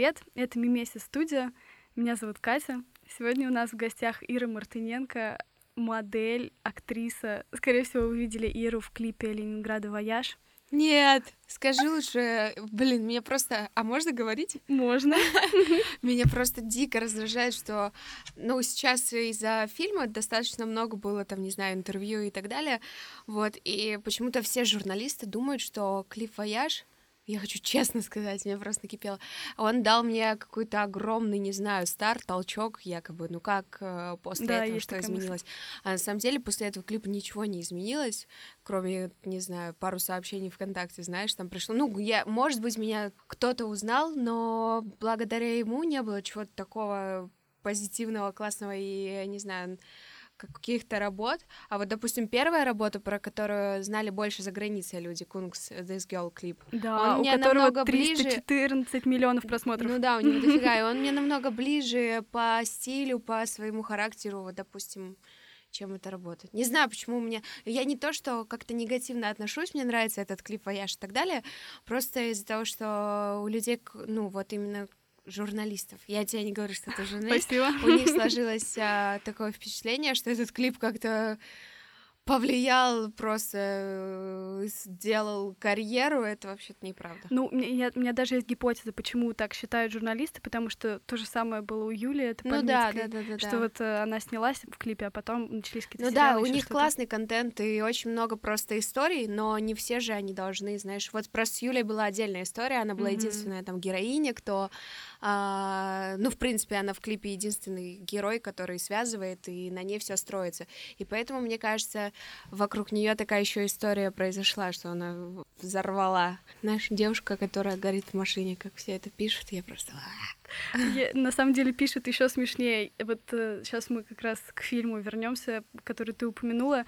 привет! Это Мимеси Студия. Меня зовут Катя. Сегодня у нас в гостях Ира Мартыненко, модель, актриса. Скорее всего, вы видели Иру в клипе Ленинграда «Вояж». Нет, скажи лучше, блин, меня просто... А можно говорить? Можно. Меня просто дико раздражает, что, ну, сейчас из-за фильма достаточно много было, там, не знаю, интервью и так далее, вот, и почему-то все журналисты думают, что клип «Вояж» я хочу честно сказать, мне просто накипело. Он дал мне какой-то огромный, не знаю, старт, толчок, якобы. Ну как э, после да, этого что изменилось? Мысль. А на самом деле после этого клипа ничего не изменилось, кроме, не знаю, пару сообщений ВКонтакте, знаешь, там пришло. Ну, я, может быть, меня кто-то узнал, но благодаря ему не было чего-то такого позитивного, классного и, не знаю, каких-то работ. А вот, допустим, первая работа, про которую знали больше за границей люди, Кунгс, This Girl клип. Да, он у мне намного 314 ближе... миллионов просмотров. Ну да, у него дофига, и он мне намного ближе по стилю, по своему характеру, вот, допустим, чем эта работа. Не знаю, почему меня... Я не то, что как-то негативно отношусь, мне нравится этот клип «Вояж» и так далее, просто из-за того, что у людей, ну, вот именно журналистов. Я тебе не говорю, что это журналист. Спасибо. У них сложилось а, такое впечатление, что этот клип как-то повлиял, просто э, сделал карьеру, это вообще-то неправда. Ну, я, у меня даже есть гипотеза, почему так считают журналисты, потому что то же самое было у Юли, это ну, да, да, да, да, что да. вот э, она снялась в клипе, а потом начались какие-то Ну да, у них классный контент и очень много просто историй, но не все же они должны, знаешь, вот просто с Юлей была отдельная история, она была mm-hmm. единственная там героиня, кто, а, ну, в принципе, она в клипе единственный герой, который связывает, и на ней все строится. И поэтому, мне кажется, вокруг нее такая еще история произошла, что она взорвала. Наша девушка, которая горит в машине, как все это пишут, я просто... Я, на самом деле пишут еще смешнее. Вот э, сейчас мы как раз к фильму вернемся, который ты упомянула.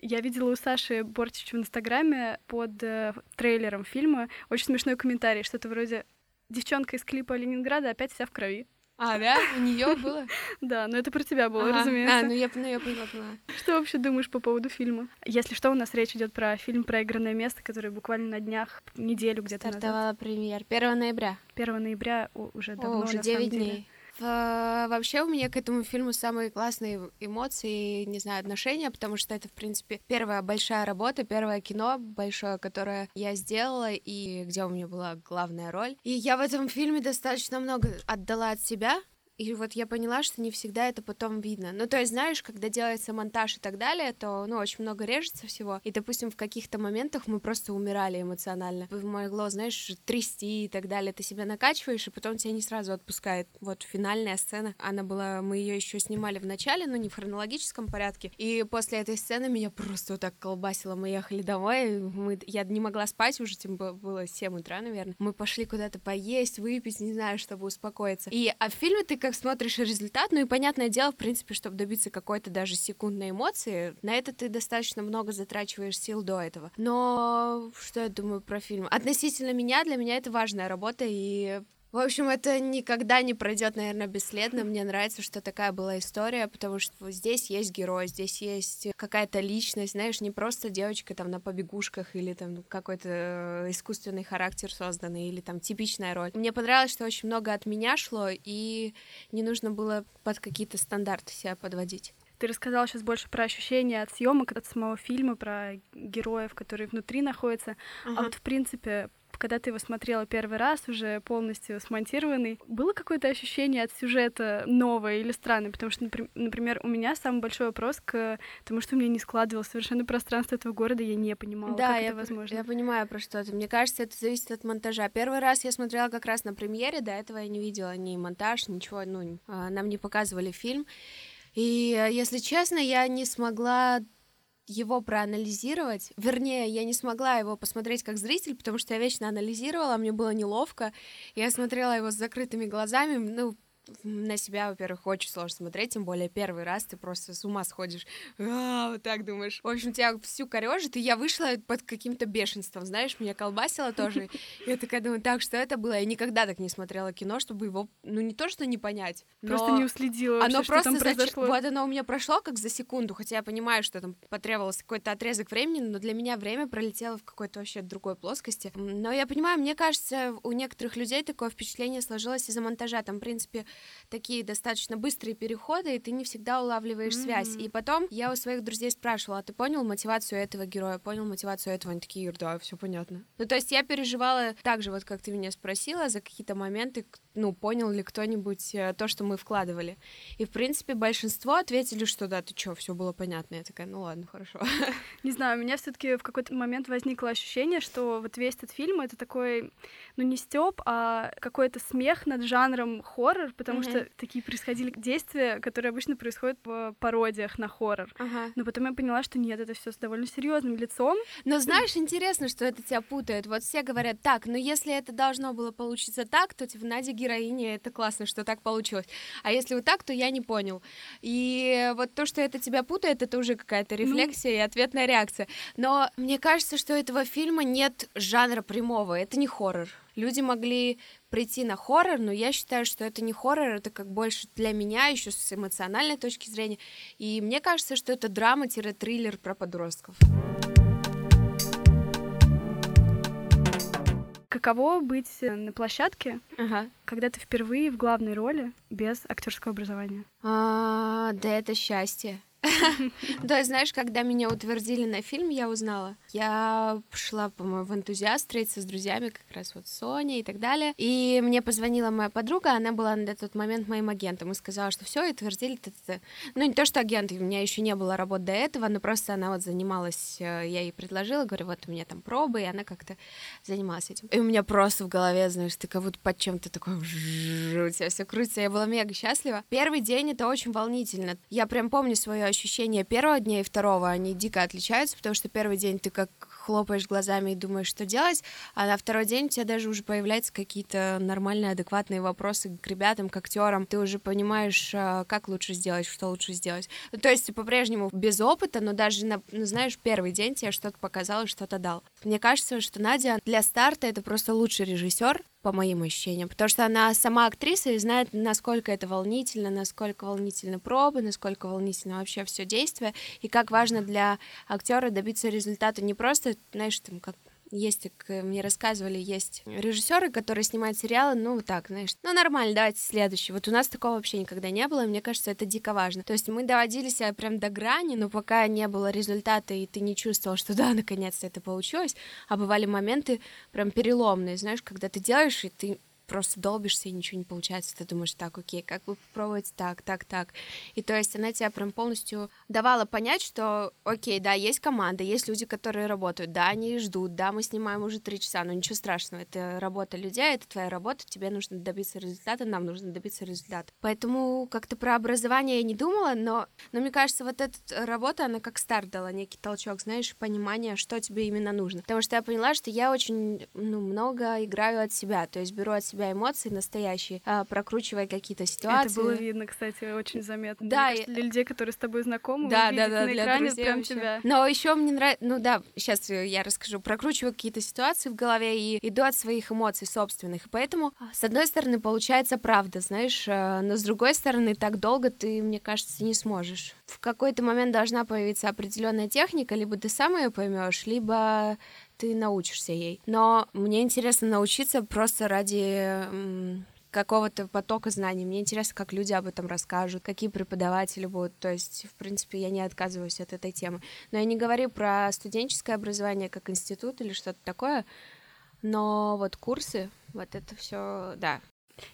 Я видела у Саши Бортич в Инстаграме под э, трейлером фильма очень смешной комментарий, что-то вроде «Девчонка из клипа Ленинграда опять вся в крови». А, да? У нее было? Да, но это про тебя было, разумеется. А, ну я, ну я поняла, поняла. Что вообще думаешь по поводу фильма? Если что, у нас речь идет про фильм «Проигранное место», который буквально на днях, неделю где-то Стартовала премьер. 1 ноября. 1 ноября уже давно, О, уже 9 дней. В, вообще у меня к этому фильму самые классные эмоции, не знаю, отношения, потому что это, в принципе, первая большая работа, первое кино большое, которое я сделала, и где у меня была главная роль. И я в этом фильме достаточно много отдала от себя, и вот я поняла, что не всегда это потом видно. Ну, то есть, знаешь, когда делается монтаж и так далее, то, ну, очень много режется всего. И, допустим, в каких-то моментах мы просто умирали эмоционально. Могло, знаешь, трясти и так далее. Ты себя накачиваешь, и потом тебя не сразу отпускает. Вот финальная сцена. Она была, мы ее еще снимали в начале, но не в хронологическом порядке. И после этой сцены меня просто вот так колбасило. Мы ехали домой, мы, я не могла спать уже, тем было 7 утра, наверное. Мы пошли куда-то поесть, выпить, не знаю, чтобы успокоиться. И а в фильме ты как смотришь результат, ну и понятное дело, в принципе, чтобы добиться какой-то даже секундной эмоции, на это ты достаточно много затрачиваешь сил до этого. Но что я думаю про фильм? Относительно меня, для меня это важная работа, и в общем, это никогда не пройдет, наверное, бесследно. Мне нравится, что такая была история, потому что здесь есть герой, здесь есть какая-то личность, знаешь, не просто девочка там на побегушках или там какой-то э, искусственный характер созданный или там типичная роль. Мне понравилось, что очень много от меня шло, и не нужно было под какие-то стандарты себя подводить. Ты рассказала сейчас больше про ощущения от съемок, от самого фильма, про героев, которые внутри находятся. Uh-huh. А вот, в принципе, когда ты его смотрела первый раз, уже полностью смонтированный, было какое-то ощущение от сюжета новое или странное? Потому что, например, у меня самый большой вопрос к тому, что у меня не складывалось совершенно пространство этого города, я не понимала, да, как я это возможно. я понимаю, про что это. Мне кажется, это зависит от монтажа. Первый раз я смотрела как раз на премьере, до этого я не видела ни монтаж, ничего, ну, а, нам не показывали фильм. И, если честно, я не смогла его проанализировать. Вернее, я не смогла его посмотреть как зритель, потому что я вечно анализировала, мне было неловко. Я смотрела его с закрытыми глазами, ну, на себя, во-первых, очень сложно смотреть, тем более первый раз ты просто с ума сходишь. А, вот так думаешь. В общем, тебя всю корежит, и я вышла под каким-то бешенством, знаешь, меня колбасило тоже. Я такая думаю, так, что это было? Я никогда так не смотрела кино, чтобы его, ну, не то, что не понять. Просто не уследила вообще, Оно что просто там произошло. зач... Вот оно у меня прошло как за секунду, хотя я понимаю, что там потребовался какой-то отрезок времени, но для меня время пролетело в какой-то вообще другой плоскости. Но я понимаю, мне кажется, у некоторых людей такое впечатление сложилось из-за монтажа. Там, в принципе, такие достаточно быстрые переходы, и ты не всегда улавливаешь mm-hmm. связь. И потом я у своих друзей спрашивала, а ты понял мотивацию этого героя, понял мотивацию этого? Они такие, да, все понятно. Ну, то есть я переживала так же, вот как ты меня спросила, за какие-то моменты, ну, понял ли кто-нибудь э, то, что мы вкладывали. И, в принципе, большинство ответили, что да, ты что, все было понятно. Я такая, ну ладно, хорошо. Не знаю, у меня все таки в какой-то момент возникло ощущение, что вот весь этот фильм — это такой, ну, не стёб, а какой-то смех над жанром хоррор, потому mm-hmm. что такие происходили действия, которые обычно происходят в пародиях на хоррор. Ага. Но потом я поняла, что нет, это все с довольно серьезным лицом. Но знаешь, интересно, что это тебя путает. Вот все говорят, так, но если это должно было получиться так, то типа Надя героиня, это классно, что так получилось. А если вот так, то я не понял. И вот то, что это тебя путает, это уже какая-то ну. рефлексия ну... и ответная реакция. Но мне кажется, что у этого фильма нет жанра прямого, это не хоррор. Люди могли прийти на хоррор, но я считаю, что это не хоррор, это как больше для меня еще с эмоциональной точки зрения. И мне кажется, что это драма-триллер про подростков. Каково быть на площадке, ага. когда ты впервые в главной роли без актерского образования? А, да это счастье. Да, знаешь, когда меня утвердили на фильм, я узнала. Я шла, по-моему, в энтузиаст встретиться с друзьями, как раз вот Соня и так далее. И мне позвонила моя подруга, она была на тот момент моим агентом и сказала, что все, и утвердили. -т. Ну, не то, что агент, у меня еще не было работы до этого, но просто она вот занималась, э, я ей предложила, говорю, вот у меня там пробы, и она как-то занималась этим. И у меня просто в голове, знаешь, ты как будто под чем-то такой, у тебя все крутится. Я была мега счастлива. Первый день это очень волнительно. Я прям помню свое ощущение первого дня и второго, они дико отличаются, потому что первый день ты как хлопаешь глазами и думаешь, что делать, а на второй день у тебя даже уже появляются какие-то нормальные, адекватные вопросы к ребятам, к актерам. Ты уже понимаешь, а, как лучше сделать, что лучше сделать. Ну, то есть по-прежнему без опыта, но даже, на, ну, знаешь, первый день тебе что-то показал, что-то дал. Мне кажется, что Надя для старта это просто лучший режиссер, по моим ощущениям, потому что она сама актриса и знает, насколько это волнительно, насколько волнительны пробы, насколько волнительно вообще все действие, и как важно для актера добиться результата не просто, знаешь, там, как есть, как мне рассказывали, есть режиссеры, которые снимают сериалы, ну, вот так, знаешь, ну, нормально, давайте следующий. Вот у нас такого вообще никогда не было, и мне кажется, это дико важно. То есть мы доводили себя прям до грани, но пока не было результата, и ты не чувствовал, что да, наконец-то это получилось, а бывали моменты прям переломные, знаешь, когда ты делаешь, и ты просто долбишься и ничего не получается, ты думаешь, так, окей, как бы попробовать так, так, так. И то есть она тебя прям полностью давала понять, что, окей, да, есть команда, есть люди, которые работают, да, они ждут, да, мы снимаем уже три часа, но ничего страшного, это работа людей, это твоя работа, тебе нужно добиться результата, нам нужно добиться результата. Поэтому как-то про образование я не думала, но, но мне кажется, вот эта работа, она как старт дала некий толчок, знаешь, понимание, что тебе именно нужно. Потому что я поняла, что я очень, ну, много играю от себя, то есть беру от себя себя эмоции настоящие, а, прокручивая какие-то ситуации. Это было видно, кстати, очень заметно. Да, кажется, для людей, которые с тобой знакомы, да, да, да, на экране прям вообще. тебя. Но еще мне нравится, ну да, сейчас я расскажу, прокручиваю какие-то ситуации в голове и иду от своих эмоций собственных. И поэтому, с одной стороны, получается правда, знаешь, а, но с другой стороны, так долго ты, мне кажется, не сможешь. В какой-то момент должна появиться определенная техника, либо ты сам ее поймешь, либо ты научишься ей. Но мне интересно научиться просто ради какого-то потока знаний. Мне интересно, как люди об этом расскажут, какие преподаватели будут. То есть, в принципе, я не отказываюсь от этой темы. Но я не говорю про студенческое образование как институт или что-то такое, но вот курсы, вот это все, да,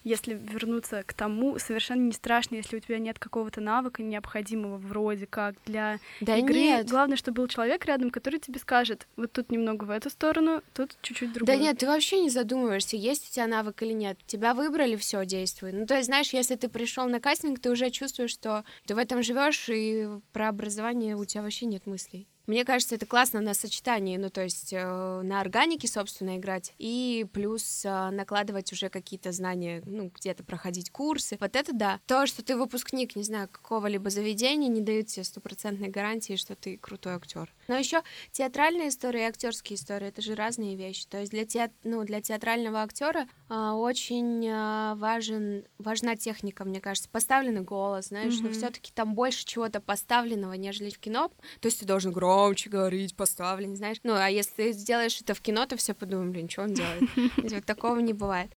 если вернуться к тому, совершенно не страшно, если у тебя нет какого-то навыка необходимого вроде как для да игры. Нет. Главное, чтобы был человек рядом, который тебе скажет, вот тут немного в эту сторону, тут чуть-чуть другую. Да нет, ты вообще не задумываешься, есть у тебя навык или нет. Тебя выбрали, все действует. Ну то есть, знаешь, если ты пришел на кастинг, ты уже чувствуешь, что ты в этом живешь, и про образование у тебя вообще нет мыслей. Мне кажется, это классно на сочетании, ну, то есть э, на органике, собственно, играть, и плюс э, накладывать уже какие-то знания, ну, где-то проходить курсы. Вот это да. То, что ты выпускник, не знаю, какого-либо заведения, не дают тебе стопроцентной гарантии, что ты крутой актер. Но еще театральная история и актерские истории это же разные вещи. То есть для, те, ну, для театрального актера э, очень э, важен, важна техника, мне кажется. Поставленный голос, знаешь, mm-hmm. но все-таки там больше чего-то поставленного, нежели в кино. То есть ты должен громче говорить, поставлен, знаешь. Ну, а если ты сделаешь это в кино, то все подумают, блин, что он делает. Такого не бывает.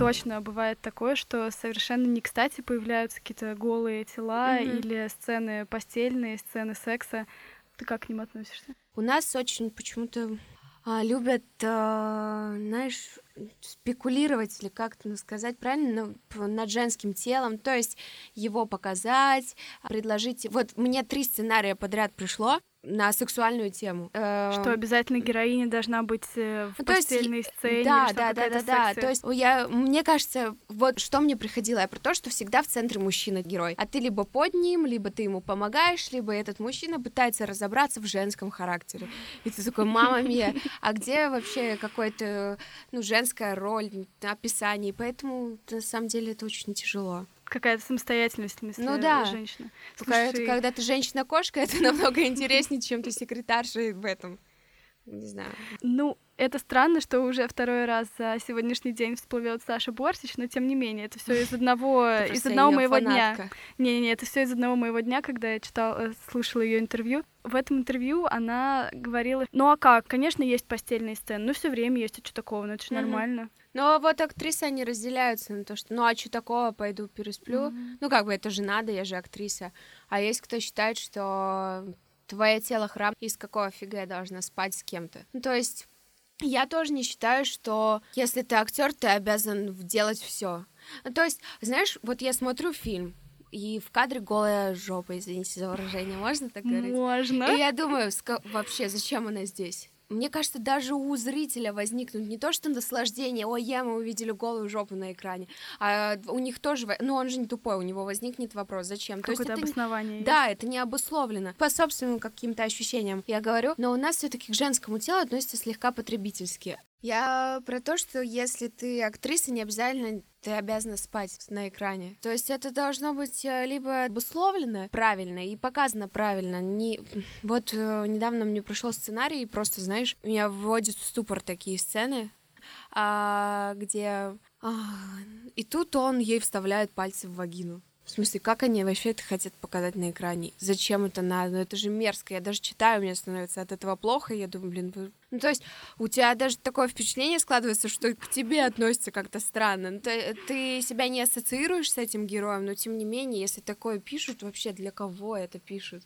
Точно бывает такое, что совершенно не кстати появляются какие-то голые тела mm-hmm. или сцены постельные, сцены секса. Ты как к ним относишься? У нас очень почему-то а, любят, а, знаешь, спекулировать или как-то сказать правильно ну, над женским телом, то есть его показать, предложить. Вот мне три сценария подряд пришло, на сексуальную тему. Что эм, обязательно героиня должна быть э, в ну, постельной есть, сцене. Да, да, да, да, да. То есть я, мне кажется, вот что мне приходило, я про то, что всегда в центре мужчина герой. А ты либо под ним, либо ты ему помогаешь, либо этот мужчина пытается разобраться в женском характере. И ты такой, мама мия, а где вообще какой-то, ну, женская роль, описание? Поэтому, на самом деле, это очень тяжело какая-то самостоятельность в ну, да. женщины. Слушай... Когда, когда ты женщина-кошка, это намного интереснее, чем ты секретарша в этом. Не знаю. Ну, это странно, что уже второй раз за сегодняшний день всплывет Саша Бортич, но тем не менее, это все из одного, из одного моего дня. Не-не-не, это все из одного моего дня, когда я читала, э, слушала ее интервью. В этом интервью она говорила, ну а как, конечно, есть постельные сцены, но все время есть, что такого, ну это же нормально. Но вот актрисы, они разделяются на то, что ну а что такого, пойду пересплю. Mm-hmm. Ну как бы это же надо, я же актриса. А есть кто считает, что твое тело храм, из какого фига я должна спать с кем-то. Ну то есть я тоже не считаю, что если ты актер, ты обязан делать все. Ну, то есть, знаешь, вот я смотрю фильм, и в кадре голая жопа, извините за выражение, можно так говорить? Можно. И я думаю, вообще, зачем она здесь? Мне кажется, даже у зрителя возникнут не то что наслаждение, ой, я, мы увидели голую жопу на экране, а у них тоже, ну он же не тупой, у него возникнет вопрос, зачем? Какое-то то есть обоснование. Не... Да, это не обусловлено. По собственным каким-то ощущениям я говорю, но у нас все таки к женскому телу относится слегка потребительски. Я про то, что если ты актриса, не обязательно ты обязана спать на экране. То есть это должно быть э, либо обусловлено правильно и показано правильно. Не... Вот э, недавно мне пришел сценарий, и просто, знаешь, меня вводит в ступор такие сцены, а, где... А, и тут он ей вставляет пальцы в вагину. В смысле, как они вообще это хотят показать на экране? Зачем это надо? Ну это же мерзко. Я даже читаю, мне становится от этого плохо, я думаю, блин, вы... ну то есть у тебя даже такое впечатление складывается, что к тебе относится как-то странно. Ну, ты, ты себя не ассоциируешь с этим героем, но тем не менее, если такое пишут, вообще для кого это пишут?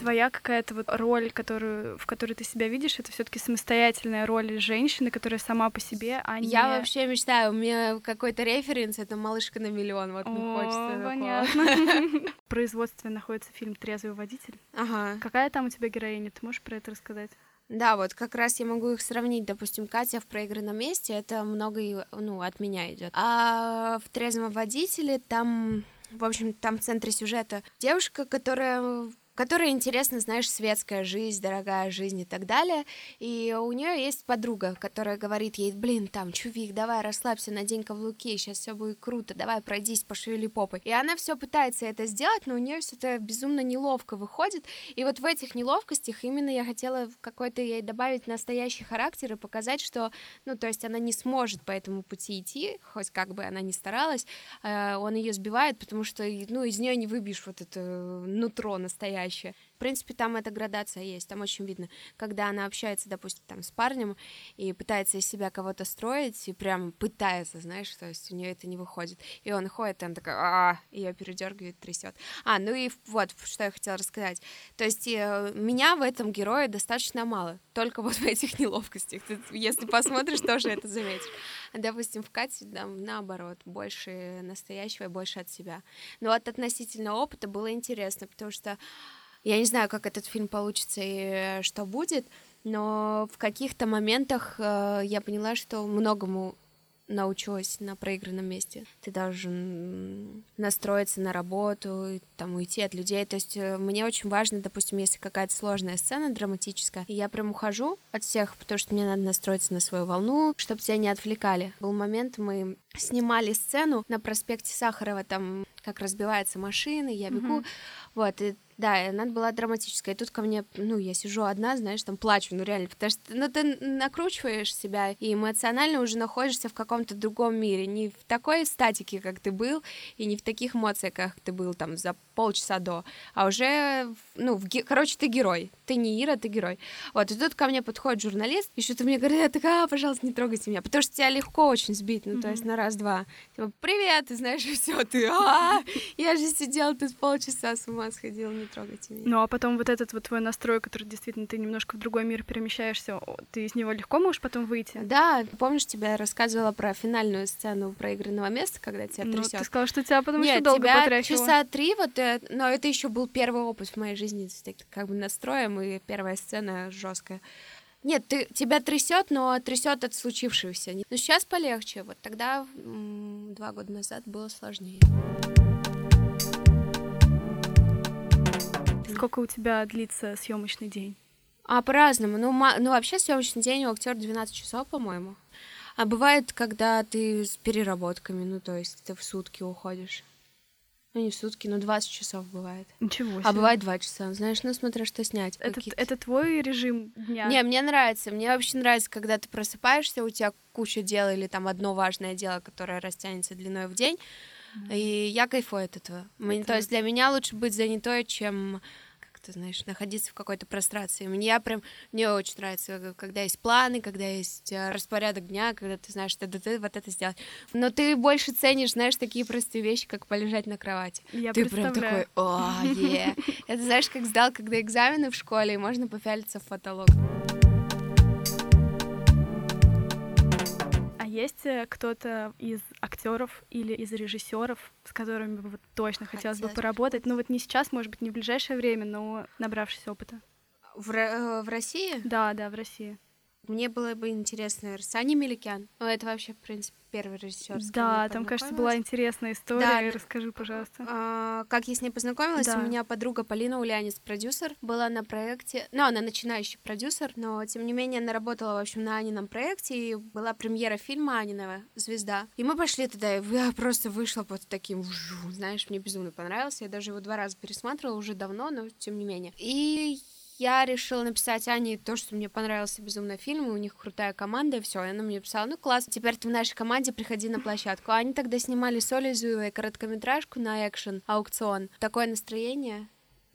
Твоя какая-то вот роль, которую, в которой ты себя видишь, это все таки самостоятельная роль женщины, которая сама по себе, а не... Я вообще мечтаю, у меня какой-то референс, это «Малышка на миллион», вот мне хочется понятно. В производстве находится фильм «Трезвый водитель». Ага. Какая там у тебя героиня, ты можешь про это рассказать? Да, вот как раз я могу их сравнить. Допустим, Катя в проигранном месте, это много ну, от меня идет. А в трезвом водителе там в общем, там в центре сюжета девушка, которая которой интересна, знаешь, светская жизнь, дорогая жизнь и так далее. И у нее есть подруга, которая говорит ей, блин, там, чувик, давай расслабься на день каблуки, сейчас все будет круто, давай пройдись, пошевели попой. И она все пытается это сделать, но у нее все это безумно неловко выходит. И вот в этих неловкостях именно я хотела какой-то ей добавить настоящий характер и показать, что, ну, то есть она не сможет по этому пути идти, хоть как бы она ни старалась, э, он ее сбивает, потому что, ну, из нее не выбьешь вот это нутро настоящее чаще. Принципе, там эта градация есть, там очень видно, когда она общается, допустим, там с парнем и пытается из себя кого-то строить, и прям пытается, знаешь, то есть у нее это не выходит. И он ходит, и она такая, а, ее передергивает, трясет. А, ну и вот, что я хотела рассказать. То есть э, меня в этом герое достаточно мало, только вот в этих неловкостях. Ты, если посмотришь, тоже это заметишь. Допустим, в Кате, там, наоборот, больше настоящего и больше от себя. Но вот относительно опыта было интересно, потому что я не знаю, как этот фильм получится и что будет, но в каких-то моментах э, я поняла, что многому научилась на проигранном месте. Ты должен настроиться на работу, там уйти от людей. То есть э, мне очень важно, допустим, если какая-то сложная сцена драматическая, я прям ухожу от всех, потому что мне надо настроиться на свою волну, чтобы тебя не отвлекали. Был момент, мы снимали сцену на проспекте Сахарова, там как разбивается машина, я бегу, mm-hmm. вот, и да, и она была драматическая. И тут ко мне, ну, я сижу одна, знаешь, там плачу, ну, реально, потому что, ну, ты накручиваешь себя и эмоционально уже находишься в каком-то другом мире, не в такой статике, как ты был, и не в таких эмоциях, как ты был там за полчаса до, а уже, ну, в, короче, ты герой, ты не Ира, ты герой. Вот, и тут ко мне подходит журналист, и что-то мне говорит, я такая, а, пожалуйста, не трогайте меня, потому что тебя легко очень сбить, ну, mm-hmm. то есть на раз-два. Типа, привет, ты знаешь, и все, ты, а, я же сидела тут полчаса с ума сходила, не трогайте меня. Ну, а потом вот этот вот твой настрой, который действительно ты немножко в другой мир перемещаешься, ты из него легко можешь потом выйти? Да, помнишь, тебя рассказывала про финальную сцену проигранного места, когда тебя ну, трясет? ты сказала, что тебя потому Нет, что долго тебя потряхивало. часа три, вот, э, но это еще был первый опыт в моей жизни с таким как бы настроем, и первая сцена жесткая. Нет, ты, тебя трясет, но трясет от случившегося. Но сейчас полегче. Вот тогда, два года назад, было сложнее. Сколько у тебя длится съемочный день? А по-разному. Ну, ну, вообще съемочный день у актера 12 часов, по-моему. А бывает, когда ты с переработками, ну, то есть ты в сутки уходишь. Ну, не в сутки, но 20 часов бывает. Ничего себе. А бывает 2 часа. Знаешь, ну, смотря что снять. Это, это твой режим дня? Не, мне нравится. Мне вообще нравится, когда ты просыпаешься, у тебя куча дел или там одно важное дело, которое растянется длиной в день. И я кайфую от этого. Это... То есть для меня лучше быть занятой, чем ты знаешь, находиться в какой-то прострации. Мне прям, мне очень нравится, когда есть планы, когда есть э, распорядок дня, когда ты знаешь, что ты вот это сделать. Но ты больше ценишь, знаешь, такие простые вещи, как полежать на кровати. Я ты прям такой, о, е. Это знаешь, как сдал, когда экзамены в школе, и можно попялиться в фотолог. Есть э, кто-то из актеров или из режиссеров, с которыми бы вот точно хотелось, хотелось бы поработать? Ну вот не сейчас, может быть, не в ближайшее время, но набравшись опыта. В, э, в России? Да, да, в России. Мне было бы интересно, Сани Меликян. Ну, это вообще, в принципе, первый режиссер. Да, там, кажется, была интересная история. Да, Расскажи, пожалуйста. А, как я с ней познакомилась? Да. У меня подруга Полина Улянец, продюсер, была на проекте. Ну, она начинающий продюсер, но тем не менее она работала, в общем, на Анином проекте, и была премьера фильма Анинова «Звезда». И мы пошли туда, и я просто вышла под таким, знаешь, мне безумно понравился. Я даже его два раза пересматривала уже давно, но тем не менее. И я решила написать Ане то, что мне понравился безумно фильм, и у них крутая команда, и все. И она мне писала, ну класс, теперь ты в нашей команде, приходи на площадку. А они тогда снимали с Олей короткометражку на экшен, аукцион. Такое настроение,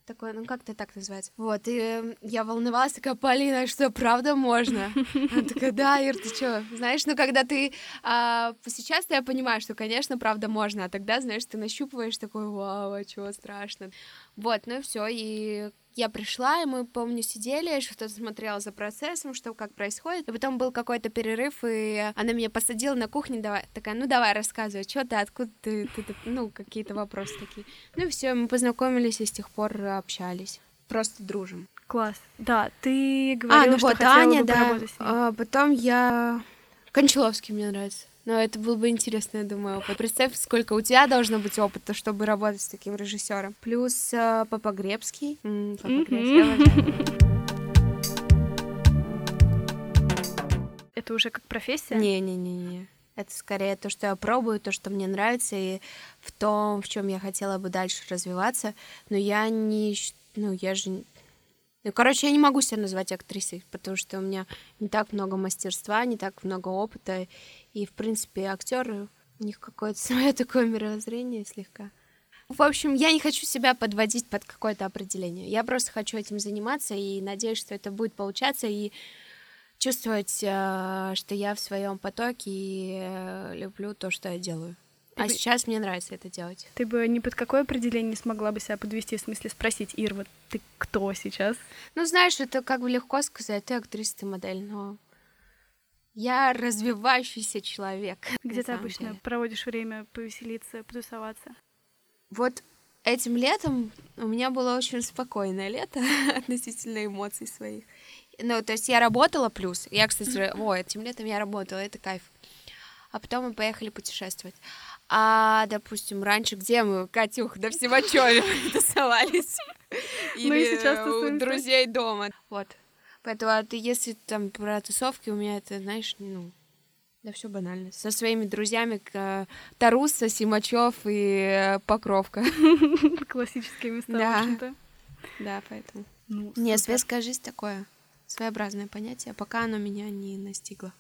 такое, ну как это так называется? Вот, и э, я волновалась, такая, Полина, что, правда можно? Она такая, да, Ир, ты что? Знаешь, ну когда ты... А, сейчас я понимаю, что, конечно, правда можно, а тогда, знаешь, ты нащупываешь такой, вау, а чего страшно? Вот, ну и все, и я пришла, и мы, помню, сидели, что-то смотрела за процессом, что как происходит. И потом был какой-то перерыв, и она меня посадила на кухне, давай, такая, ну давай, рассказывай, что ты, откуда ты, ты, ты ну, какие-то вопросы такие. Ну и все, мы познакомились и с тех пор общались. Просто дружим. Класс. Да, ты говорила, а, ну что вот, хотела Аня, бы да. А, потом я... Кончаловский мне нравится. Но это был бы интересно, я думаю, опыт. Представь, сколько у тебя должно быть опыта, чтобы работать с таким режиссером. Плюс э, Папа Гребский. М-м, Папа Гребский, Это уже как профессия? Не-не-не-не. Это скорее то, что я пробую, то, что мне нравится, и в том, в чем я хотела бы дальше развиваться. Но я не... Ну, я же ну, короче, я не могу себя назвать актрисой, потому что у меня не так много мастерства, не так много опыта, и, в принципе, актеры, у них какое-то свое такое мировоззрение слегка. В общем, я не хочу себя подводить под какое-то определение. Я просто хочу этим заниматься и надеюсь, что это будет получаться и чувствовать, э, что я в своем потоке и э, люблю то, что я делаю. Ты а бы... сейчас мне нравится это делать. Ты бы ни под какое определение не смогла бы себя подвести, в смысле спросить, Ир, вот ты кто сейчас? Ну, знаешь, это как бы легко сказать, ты актриса, ты модель, но я развивающийся человек. Где ты обычно деле. проводишь время повеселиться, потусоваться? Вот этим летом у меня было очень спокойное лето относительно эмоций своих. Ну, то есть я работала плюс. Я, кстати, о, этим летом я работала, это кайф. а потом мы поехали путешествовать. А, допустим, раньше где мы, Катюх, да в Симачеве тусовались. Ну и Или у друзей дома. Вот. Поэтому, а ты, если там про тусовки, у меня это, знаешь, ну, да все банально. Со своими друзьями к- Таруса, Симачев и э, Покровка. Классические места, Да. в общем-то. Да, поэтому. Ну, Не, супер. светская жизнь такое своеобразное понятие, пока оно меня не настигло.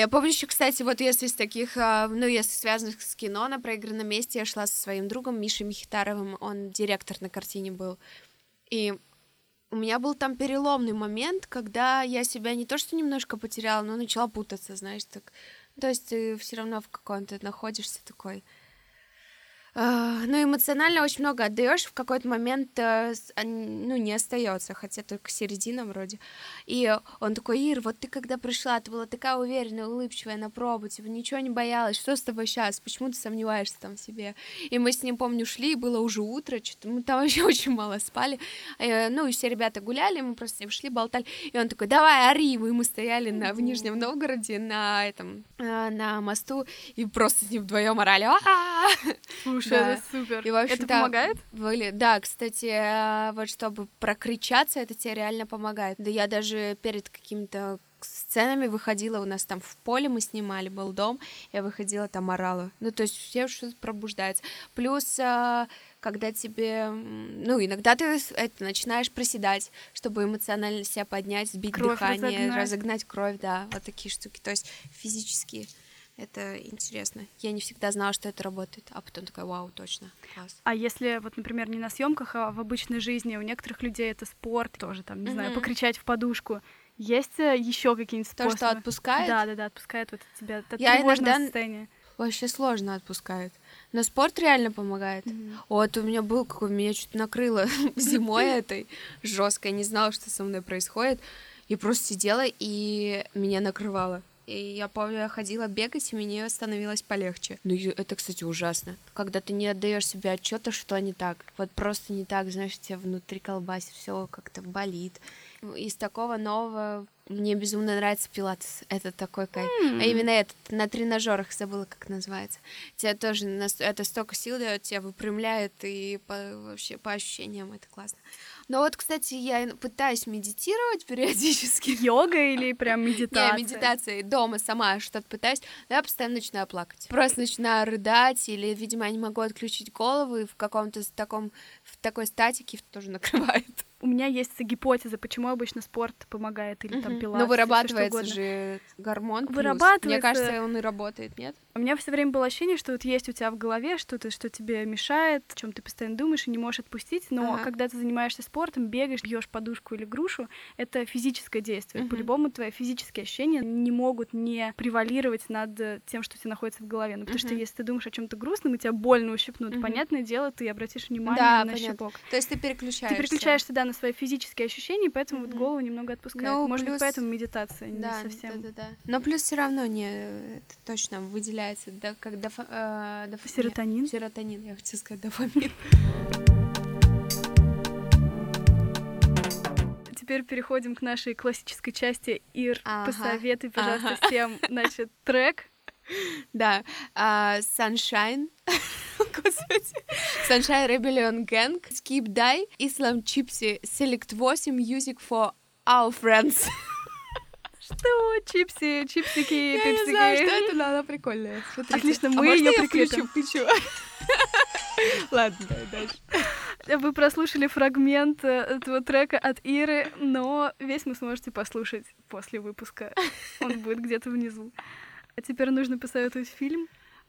Я помню еще, кстати, вот если из таких, а, ну, если связанных с кино на проигранном месте, я шла со своим другом Мишей Михитаровым, он директор на картине был. И у меня был там переломный момент, когда я себя не то что немножко потеряла, но начала путаться, знаешь, так. То есть ты все равно в каком-то находишься такой. А, Ну, эмоционально очень много отдаешь, в какой-то момент, э, ну, не остается, хотя только середина вроде. И он такой, Ир, вот ты когда пришла, ты была такая уверенная, улыбчивая на пробу, типа ничего не боялась, что с тобой сейчас, почему ты сомневаешься там в себе? И мы с ним, помню, шли, было уже утро, что-то мы там вообще очень мало спали. Э, Ну, и все ребята гуляли, мы просто с ним шли, болтали. И он такой, давай, ори! И мы стояли на, в Нижнем Новгороде на этом, э, на мосту, и просто с ним вдвоем орали. Слушай, Да. это супер. И, в это помогает? Были, да, кстати, э, вот чтобы прокричаться, это тебе реально помогает. Да я даже перед какими-то сценами выходила, у нас там в поле мы снимали, был дом, я выходила, там орала. Ну, то есть все что-то пробуждается. Плюс, э, когда тебе, ну, иногда ты это начинаешь приседать, чтобы эмоционально себя поднять, сбить Кровь дыхание, разогнать. разогнать кровь, да, вот такие штуки. То есть физически это интересно. Я не всегда знала, что это работает, а потом такая, вау, точно, класс. А если, вот, например, не на съемках, а в обычной жизни, у некоторых людей это спорт, тоже там, не знаю, Мгм. покричать в подушку. Есть еще какие-нибудь То, способы? что отпускает, Да, да, да, отпускает вот тебя от Я иногда- состояния. вообще сложно отпускает. Но спорт реально помогает. Вот у меня был какой, меня чуть накрыло зимой этой жесткой, не знала, что со мной происходит. Я просто сидела и меня накрывало. И я помню, я ходила бегать, и мне становилось полегче. Ну, это, кстати, ужасно. Когда ты не отдаешь себе отчета, что не так. Вот просто не так, знаешь, тебя внутри колбасит, все как-то болит. Из такого нового мне безумно нравится пилатес. Это такой кайф. А именно этот, на тренажерах забыла, как называется. Тебя тоже, это столько сил дает, тебя выпрямляет, и по, вообще по ощущениям это классно. Но вот, кстати, я пытаюсь медитировать периодически. Йога или прям медитация? Не, медитация. Дома сама что-то пытаюсь, но я постоянно начинаю плакать. Просто начинаю рыдать, или, видимо, я не могу отключить голову, и в каком-то таком, в такой статике тоже накрывает. У меня есть гипотеза, почему обычно спорт помогает или там Мгм. пилатес. Но что вырабатывается же гормон плюс. Вырабатывается. Мне кажется, он и работает, нет? У меня все время было ощущение, что вот есть у тебя в голове что-то, что тебе мешает, о чем ты постоянно думаешь и не можешь отпустить. Но Ага. когда ты занимаешься спортом, бегаешь, бьешь подушку или грушу, это физическое действие. Мгм. По-любому твои физические ощущения не могут не превалировать над э, тем, что у тебя находится в голове. Ну, потому что Мгм. если ты думаешь о чем-то грустном, и тебя больно ущипнут, Мгм. понятное дело, ты обратишь внимание Да, на понятно. щипок. То есть ты переключаешься. Ты переключаешься, да, на свои физические ощущения, поэтому вот Мгм. голову немного отпускает. Ну, Может плюс- быть, поэтому медитация не Да, совсем. да, да, да. Но плюс все равно не это точно выделяется, да, как дофа, э, дофа- Серотонин? не, серотонин, я хотела сказать дофамин. Теперь переходим к нашей классической части. Ир, Ага, посоветуй, пожалуйста, ага. всем, значит, трек. Да, а, Sunshine, господи, Sunshine Rebellion Gang, Skip Die, Islam Gypsy, Select 8, Music for Our Friends. Что? Чипсы, чипсики, Я не пипсики. знаю, что это, но она прикольная. Смотрите. Отлично, А мы её я прикрепим? включу? Включу. Ладно, давай дальше. Вы прослушали фрагмент э, этого трека от Иры, но весь вы сможете послушать после выпуска. Он будет где-то внизу. А теперь нужно посоветовать фильм.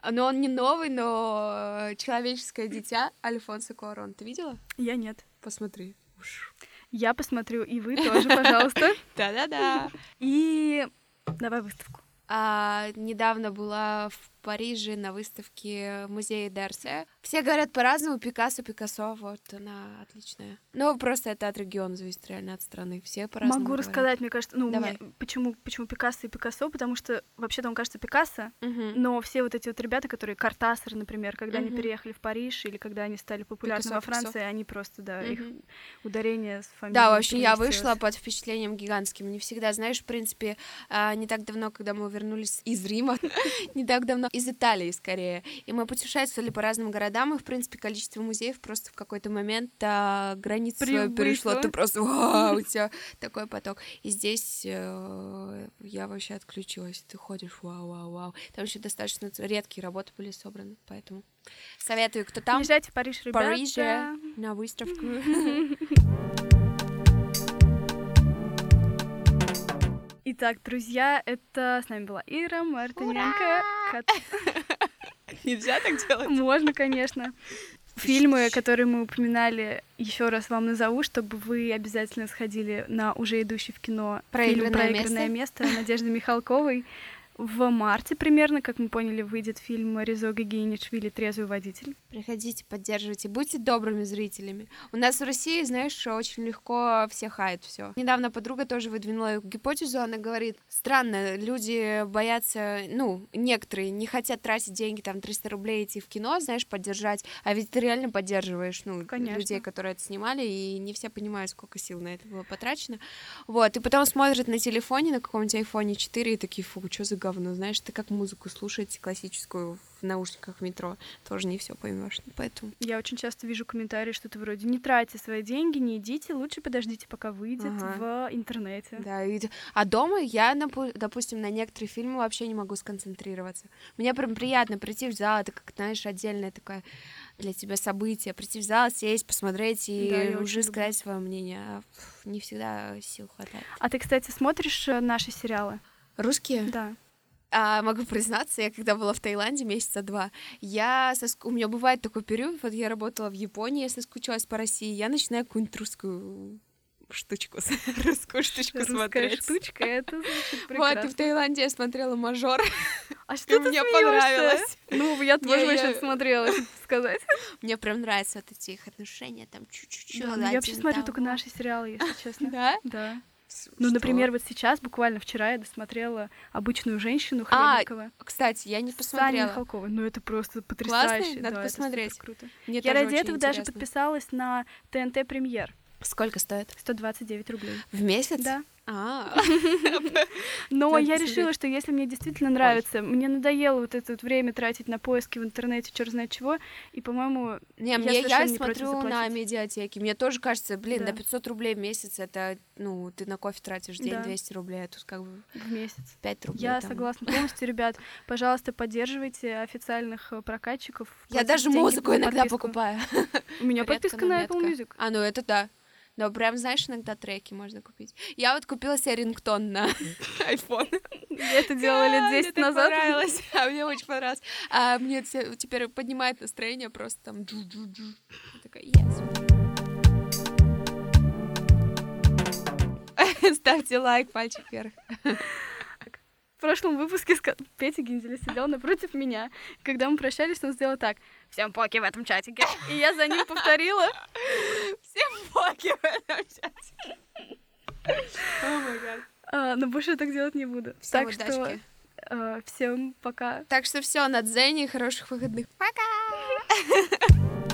Но он не новый, но э, «Человеческое дитя» Альфонсо Куарон. Ты видела? Я нет. Посмотри. Уж. Я посмотрю, и вы тоже, пожалуйста. Да-да-да. И давай выставку. А, недавно была в Париже на выставке в музее Дерсе. Все говорят по-разному, Пикассо, Пикассо, вот она отличная. Но просто это от региона зависит, реально от страны. Все по-разному Могу говорят. рассказать, мне кажется, ну, Давай. мне- почему, почему Пикассо и Пикассо, потому что вообще там кажется Пикассо, Мгм. но все вот эти вот ребята, которые Картасер, например, когда они Мгм. переехали в Париж или когда они стали популярны Пикассо, во Пикассо. Франции, они просто, да, их Мгм. ударение с фамилией. Да, в общем, я вышла под впечатлением гигантским. Не всегда, знаешь, в принципе, а, не так давно, когда мы вернулись из Рима, не так давно, из Италии скорее, и мы путешествовали по разным городам, и, в принципе, количество музеев просто в какой-то момент а, границу свою перешло. Ты просто, вау, у тебя такой поток. И здесь э, я вообще отключилась. Ты ходишь, вау, вау, вау. Там еще достаточно редкие работы были собраны, поэтому советую, кто там, Езжайте в Париж, ребята. Париже, на выставку. Итак, друзья, это с нами была Ира Мартыненко. Кот- Нельзя так делать. Можно, конечно. Фильмы, которые мы упоминали, еще раз вам назову, чтобы вы обязательно сходили на уже идущий в кино фильм «Проигранное «Проигранное место» Надежды Михалковой. В марте примерно, как мы поняли, выйдет фильм Ризо Гигиничвили «Трезвый водитель». Приходите, поддерживайте, будьте добрыми зрителями. У нас в России, знаешь, очень легко все хают все. Недавно подруга тоже выдвинула гипотезу, она говорит, странно, люди боятся, ну, некоторые не хотят тратить деньги, там, 300 рублей идти в кино, знаешь, поддержать, а ведь ты реально поддерживаешь, ну, Конечно. людей, которые это снимали, и не все понимают, сколько сил на это было потрачено. Вот, и потом смотрят на телефоне, на каком-нибудь айфоне 4, и такие, фу, что за говно, знаешь, ты как музыку слушаете классическую в наушниках в метро, тоже не все поймешь, поэтому... Я очень часто вижу комментарии, что-то вроде «Не тратьте свои деньги, не идите, лучше подождите, пока выйдет Ага. в интернете». Да, и- а дома я, допустим, на некоторые фильмы вообще не могу сконцентрироваться. Мне прям приятно прийти в зал, это как, знаешь, отдельное такое для тебя событие. Прийти в зал, сесть, посмотреть и Да, уже люблю. сказать свое мнение. А, не всегда сил хватает. А ты, кстати, смотришь э, наши сериалы? Русские? Да. А, могу признаться, я когда была в Таиланде месяца два, я соск- у меня бывает такой период, вот я работала в Японии, я соскучилась по России, я начинаю какую-нибудь русскую штучку, русскую штучку Русская смотреть. штучка, это звучит Вот, и прекрасно. в Таиланде я смотрела мажор. А что ты мне понравилось. Ну, я тоже вообще смотрела, сказать. Мне прям нравятся вот эти их отношения, там чуть-чуть. Да, ну, я вообще смотрю только наши сериалы, если честно. Да? Да. Ну, например, вот сейчас, буквально вчера, я досмотрела «Обычную женщину» Хлебникова. Кстати, я не посмотрела. Михалковой. Ну, это просто потрясающе. Классный? Надо да, это посмотреть. супер круто. Мне Я ради этого даже интересно. подписалась на ТНТ Премьер. Сколько стоит? 129 рублей. В месяц? Да. А, Но Надо я решила, что если мне действительно нравится, мне надоело вот это вот время тратить на поиски в интернете, черт знает чего, и, по-моему, не, мне я смотрю на медиатеке. Мне тоже кажется, блин, на 500 рублей в месяц это, ну, ты на кофе тратишь день Да. 200 рублей, а тут как бы в месяц. 5 рублей. Я согласна полностью, ребят. Пожалуйста, поддерживайте официальных э, прокатчиков. Я даже музыку иногда покупаю. У меня подписка на Apple. Music. А, ну это да. Но прям, знаешь, иногда треки можно купить. Я вот купила себе рингтон на iPhone. Я это делала лет Да, 10 мне так назад. понравилось. А мне очень понравилось. А мне те- теперь поднимает настроение просто там такая, yes. Ставьте лайк, пальчик вверх. В прошлом выпуске Петя Гинзеля сидел напротив меня. Когда мы прощались, он сделал так. Всем поки в этом чатике. И я за ним повторила. Всем поки в этом май гад. А, но больше я так делать не буду. Всем так что э, всем пока. Так что все, на дзене, хороших выходных. Пока!